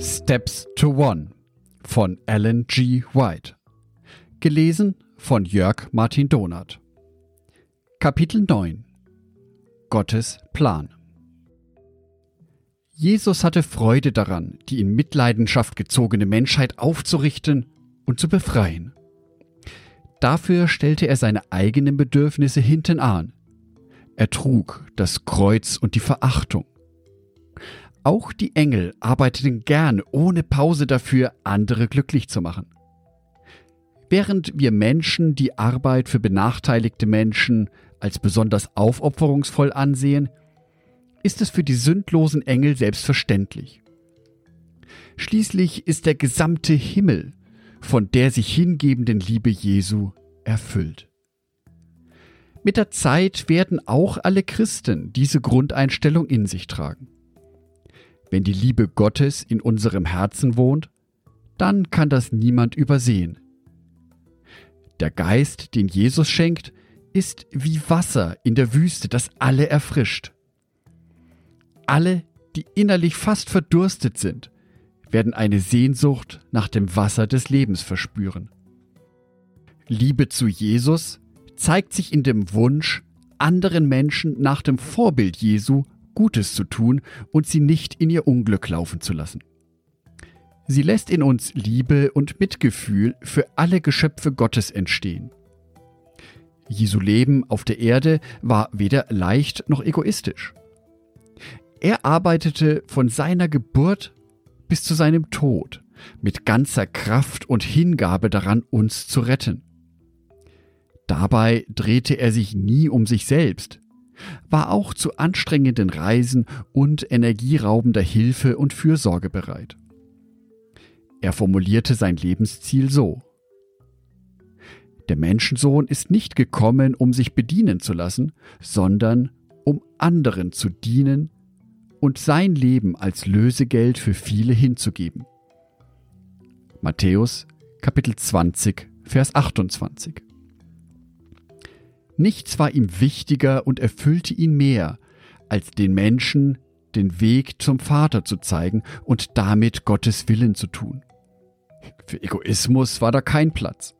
Steps to One von Alan G. White. Gelesen von Jörg Martin Donath. Kapitel 9 Gottes Plan Jesus hatte Freude daran, die in Mitleidenschaft gezogene Menschheit aufzurichten und zu befreien. Dafür stellte er seine eigenen Bedürfnisse hinten an. Er trug das Kreuz und die Verachtung. Auch die Engel arbeiteten gern ohne Pause dafür, andere glücklich zu machen. Während wir Menschen die Arbeit für benachteiligte Menschen als besonders aufopferungsvoll ansehen, ist es für die sündlosen Engel selbstverständlich. Schließlich ist der gesamte Himmel von der sich hingebenden Liebe Jesu erfüllt. Mit der Zeit werden auch alle Christen diese Grundeinstellung in sich tragen. Wenn die Liebe Gottes in unserem Herzen wohnt, dann kann das niemand übersehen. Der Geist, den Jesus schenkt, ist wie Wasser in der Wüste, das alle erfrischt. Alle, die innerlich fast verdurstet sind, werden eine Sehnsucht nach dem Wasser des Lebens verspüren. Liebe zu Jesus zeigt sich in dem Wunsch, anderen Menschen nach dem Vorbild Jesu Gutes zu tun und sie nicht in ihr Unglück laufen zu lassen. Sie lässt in uns Liebe und Mitgefühl für alle Geschöpfe Gottes entstehen. Jesu Leben auf der Erde war weder leicht noch egoistisch. Er arbeitete von seiner Geburt bis zu seinem Tod mit ganzer Kraft und Hingabe daran, uns zu retten. Dabei drehte er sich nie um sich selbst, war auch zu anstrengenden Reisen und energieraubender Hilfe und Fürsorge bereit. Er formulierte sein Lebensziel so. Der Menschensohn ist nicht gekommen, um sich bedienen zu lassen, sondern um anderen zu dienen und sein Leben als Lösegeld für viele hinzugeben. Matthäus Kapitel 20, Vers 28. Nichts war ihm wichtiger und erfüllte ihn mehr, als den Menschen den Weg zum Vater zu zeigen und damit Gottes Willen zu tun. Für Egoismus war da kein Platz.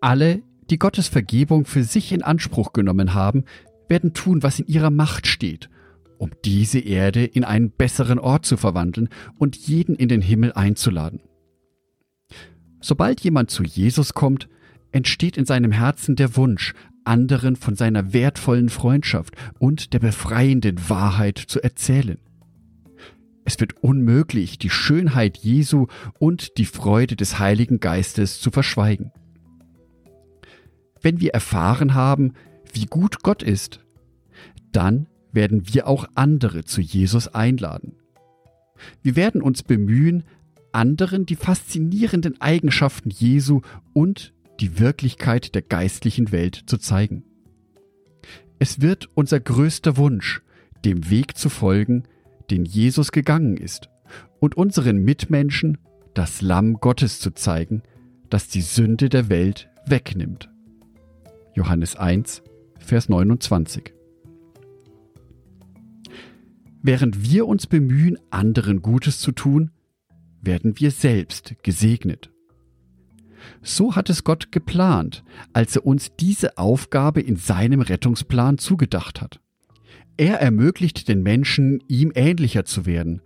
Alle, die Gottes Vergebung für sich in Anspruch genommen haben, werden tun, was in ihrer Macht steht, um diese Erde in einen besseren Ort zu verwandeln und jeden in den Himmel einzuladen. Sobald jemand zu Jesus kommt, entsteht in seinem Herzen der Wunsch, anderen von seiner wertvollen Freundschaft und der befreienden Wahrheit zu erzählen. Es wird unmöglich, die Schönheit Jesu und die Freude des Heiligen Geistes zu verschweigen. Wenn wir erfahren haben, wie gut Gott ist, dann werden wir auch andere zu Jesus einladen. Wir werden uns bemühen, anderen die faszinierenden Eigenschaften Jesu und die Wirklichkeit der geistlichen Welt zu zeigen. Es wird unser größter Wunsch, dem Weg zu folgen, den Jesus gegangen ist, und unseren Mitmenschen das Lamm Gottes zu zeigen, das die Sünde der Welt wegnimmt. Johannes 1, Vers 29. Während wir uns bemühen, anderen Gutes zu tun, werden wir selbst gesegnet. So hat es Gott geplant, als er uns diese Aufgabe in seinem Rettungsplan zugedacht hat. Er ermöglicht den Menschen, ihm ähnlicher zu werden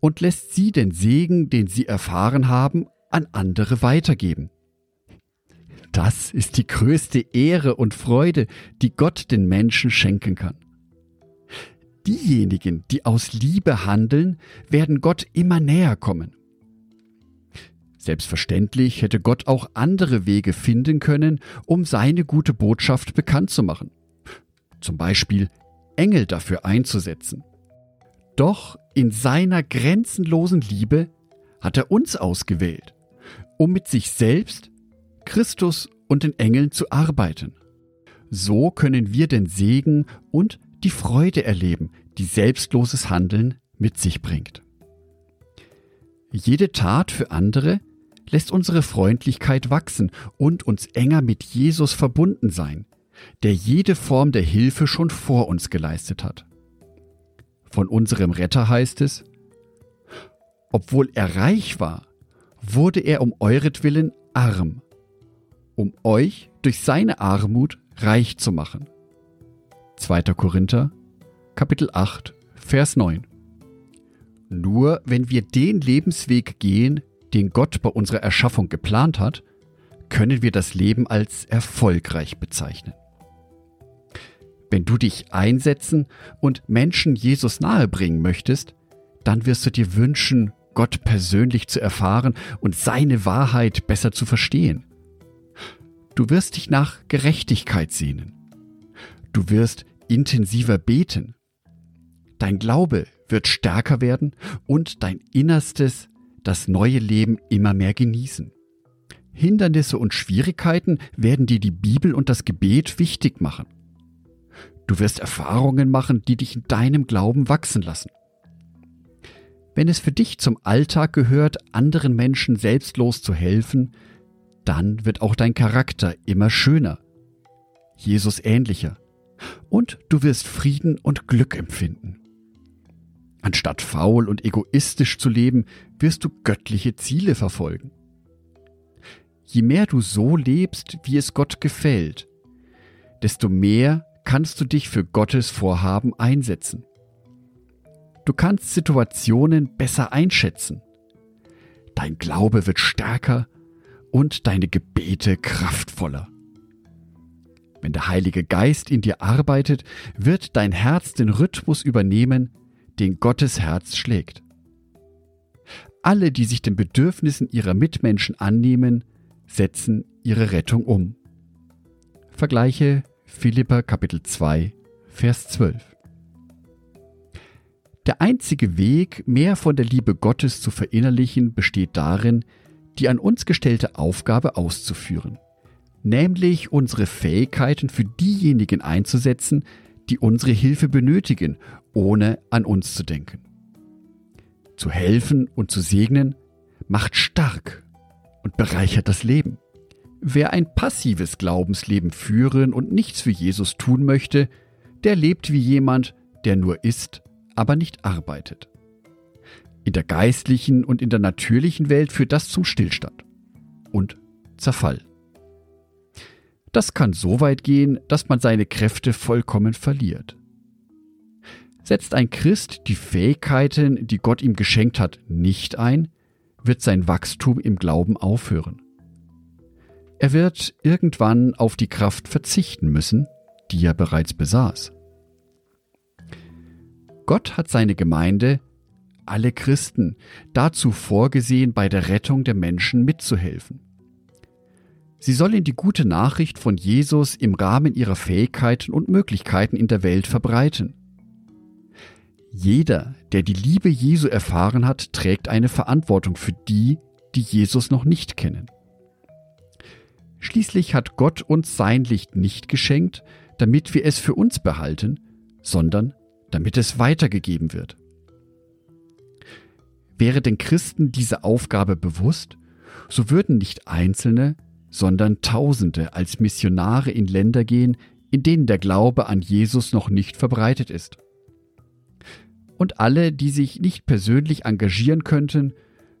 und lässt sie den Segen, den sie erfahren haben, an andere weitergeben. Das ist die größte Ehre und Freude, die Gott den Menschen schenken kann. Diejenigen, die aus Liebe handeln, werden Gott immer näher kommen. Selbstverständlich hätte Gott auch andere Wege finden können, um seine gute Botschaft bekannt zu machen. Zum Beispiel Engel dafür einzusetzen. Doch in seiner grenzenlosen Liebe hat er uns ausgewählt, um mit sich selbst, Christus und den Engeln zu arbeiten. So können wir den Segen und die Freude erleben, die selbstloses Handeln mit sich bringt. Jede Tat für andere lässt unsere Freundlichkeit wachsen und uns enger mit Jesus verbunden sein, der jede Form der Hilfe schon vor uns geleistet hat. Von unserem Retter heißt es, obwohl er reich war, wurde er um euretwillen arm, um euch durch seine Armut reich zu machen. 2. Korinther, Kapitel 8, Vers 9. Nur wenn wir den Lebensweg gehen, den Gott bei unserer Erschaffung geplant hat, können wir das Leben als erfolgreich bezeichnen. Wenn du dich einsetzen und Menschen Jesus nahebringen möchtest, dann wirst du dir wünschen, Gott persönlich zu erfahren und seine Wahrheit besser zu verstehen. Du wirst dich nach Gerechtigkeit sehnen. Du wirst intensiver beten. Dein Glaube wird stärker werden und dein Innerstes das neue Leben immer mehr genießen. Hindernisse und Schwierigkeiten werden dir die Bibel und das Gebet wichtig machen. Du wirst Erfahrungen machen, die dich in deinem Glauben wachsen lassen. Wenn es für dich zum Alltag gehört, anderen Menschen selbstlos zu helfen, dann wird auch dein Charakter immer schöner, Jesus ähnlicher, und du wirst Frieden und Glück empfinden. Anstatt faul und egoistisch zu leben, wirst du göttliche Ziele verfolgen. Je mehr du so lebst, wie es Gott gefällt, desto mehr kannst du dich für Gottes Vorhaben einsetzen. Du kannst Situationen besser einschätzen. Dein Glaube wird stärker und deine Gebete kraftvoller. Wenn der Heilige Geist in dir arbeitet, wird dein Herz den Rhythmus übernehmen, den Gottes Herz schlägt. Alle, die sich den Bedürfnissen ihrer Mitmenschen annehmen, setzen ihre Rettung um. Vergleiche Philippa Kapitel 2, Vers 12. Der einzige Weg, mehr von der Liebe Gottes zu verinnerlichen, besteht darin, die an uns gestellte Aufgabe auszuführen, nämlich unsere Fähigkeiten für diejenigen einzusetzen, die unsere Hilfe benötigen, ohne an uns zu denken. Zu helfen und zu segnen macht stark und bereichert das Leben. Wer ein passives Glaubensleben führen und nichts für Jesus tun möchte, der lebt wie jemand, der nur isst, aber nicht arbeitet. In der geistlichen und in der natürlichen Welt führt das zum Stillstand und Zerfall. Das kann so weit gehen, dass man seine Kräfte vollkommen verliert. Setzt ein Christ die Fähigkeiten, die Gott ihm geschenkt hat, nicht ein, wird sein Wachstum im Glauben aufhören. Er wird irgendwann auf die Kraft verzichten müssen, die er bereits besaß. Gott hat seine Gemeinde, alle Christen, dazu vorgesehen, bei der Rettung der Menschen mitzuhelfen. Sie sollen die gute Nachricht von Jesus im Rahmen ihrer Fähigkeiten und Möglichkeiten in der Welt verbreiten. Jeder, der die Liebe Jesu erfahren hat, trägt eine Verantwortung für die, die Jesus noch nicht kennen. Schließlich hat Gott uns sein Licht nicht geschenkt, damit wir es für uns behalten, sondern damit es weitergegeben wird. Wäre den Christen diese Aufgabe bewusst, so würden nicht Einzelne, sondern Tausende als Missionare in Länder gehen, in denen der Glaube an Jesus noch nicht verbreitet ist. Und alle, die sich nicht persönlich engagieren könnten,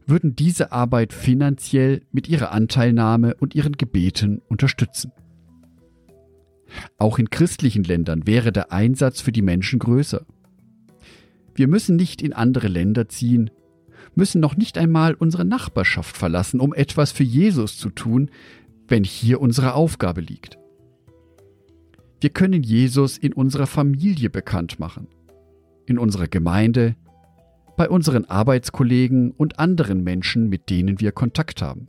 würden diese Arbeit finanziell mit ihrer Anteilnahme und ihren Gebeten unterstützen. Auch in christlichen Ländern wäre der Einsatz für die Menschen größer. Wir müssen nicht in andere Länder ziehen, müssen noch nicht einmal unsere Nachbarschaft verlassen, um etwas für Jesus zu tun, wenn hier unsere Aufgabe liegt. Wir können Jesus in unserer Familie bekannt machen, in unserer Gemeinde, bei unseren Arbeitskollegen und anderen Menschen, mit denen wir Kontakt haben.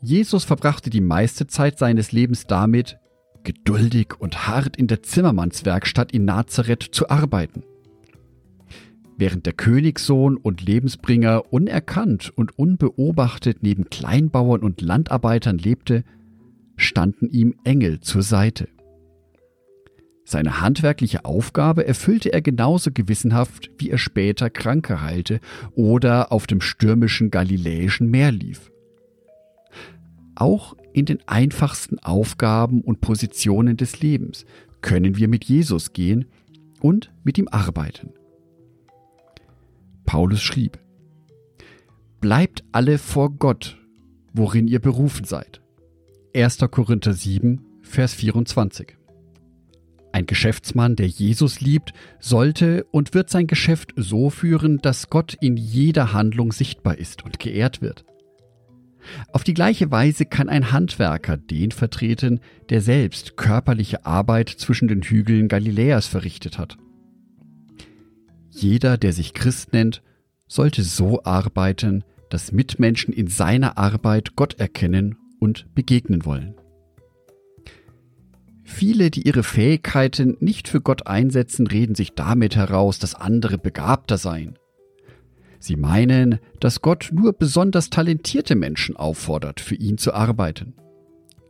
Jesus verbrachte die meiste Zeit seines Lebens damit, geduldig und hart in der Zimmermannswerkstatt in Nazareth zu arbeiten. Während der Königssohn und Lebensbringer unerkannt und unbeobachtet neben Kleinbauern und Landarbeitern lebte, standen ihm Engel zur Seite. Seine handwerkliche Aufgabe erfüllte er genauso gewissenhaft, wie er später Kranke heilte oder auf dem stürmischen Galiläischen Meer lief. Auch in den einfachsten Aufgaben und Positionen des Lebens können wir mit Jesus gehen und mit ihm arbeiten. Paulus schrieb, bleibt alle vor Gott, worin ihr berufen seid. 1. Korinther 7, Vers 24. Ein Geschäftsmann, der Jesus liebt, sollte und wird sein Geschäft so führen, dass Gott in jeder Handlung sichtbar ist und geehrt wird. Auf die gleiche Weise kann ein Handwerker den vertreten, der selbst körperliche Arbeit zwischen den Hügeln Galiläas verrichtet hat. Jeder, der sich Christ nennt, sollte so arbeiten, dass Mitmenschen in seiner Arbeit Gott erkennen und begegnen wollen. Viele, die ihre Fähigkeiten nicht für Gott einsetzen, reden sich damit heraus, dass andere begabter seien. Sie meinen, dass Gott nur besonders talentierte Menschen auffordert, für ihn zu arbeiten.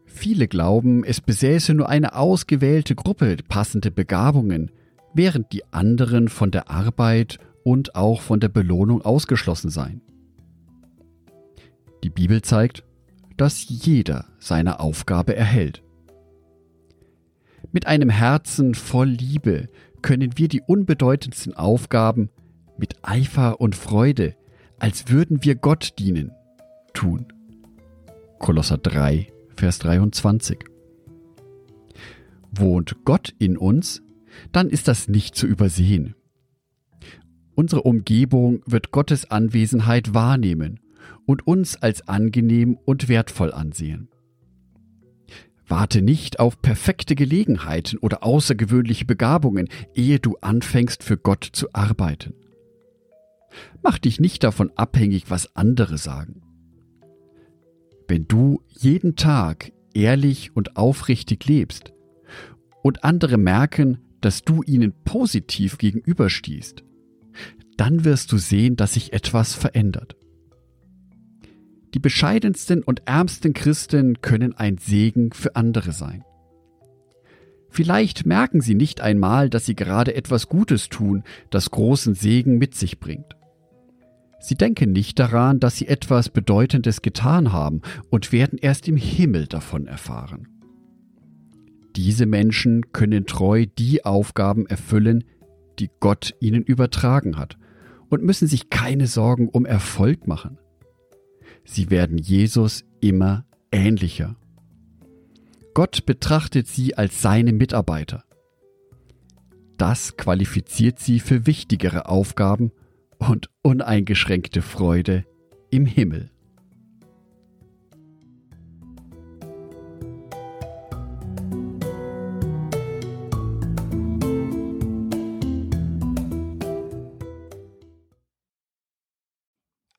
Viele glauben, es besäße nur eine ausgewählte Gruppe passende Begabungen, während die anderen von der Arbeit und auch von der Belohnung ausgeschlossen seien. Die Bibel zeigt, dass jeder seine Aufgabe erhält. Mit einem Herzen voll Liebe können wir die unbedeutendsten Aufgaben mit Eifer und Freude, als würden wir Gott dienen, tun. Kolosser 3, Vers 23. Wohnt Gott in uns, dann ist das nicht zu übersehen. Unsere Umgebung wird Gottes Anwesenheit wahrnehmen und uns als angenehm und wertvoll ansehen. Warte nicht auf perfekte Gelegenheiten oder außergewöhnliche Begabungen, ehe du anfängst für Gott zu arbeiten. Mach dich nicht davon abhängig, was andere sagen. Wenn du jeden Tag ehrlich und aufrichtig lebst und andere merken, dass du ihnen positiv gegenüberstehst, dann wirst du sehen, dass sich etwas verändert. Die bescheidensten und ärmsten Christen können ein Segen für andere sein. Vielleicht merken sie nicht einmal, dass sie gerade etwas Gutes tun, das großen Segen mit sich bringt. Sie denken nicht daran, dass sie etwas Bedeutendes getan haben und werden erst im Himmel davon erfahren. Diese Menschen können treu die Aufgaben erfüllen, die Gott ihnen übertragen hat und müssen sich keine Sorgen um Erfolg machen. Sie werden Jesus immer ähnlicher. Gott betrachtet sie als seine Mitarbeiter. Das qualifiziert sie für wichtigere Aufgaben und uneingeschränkte Freude im Himmel.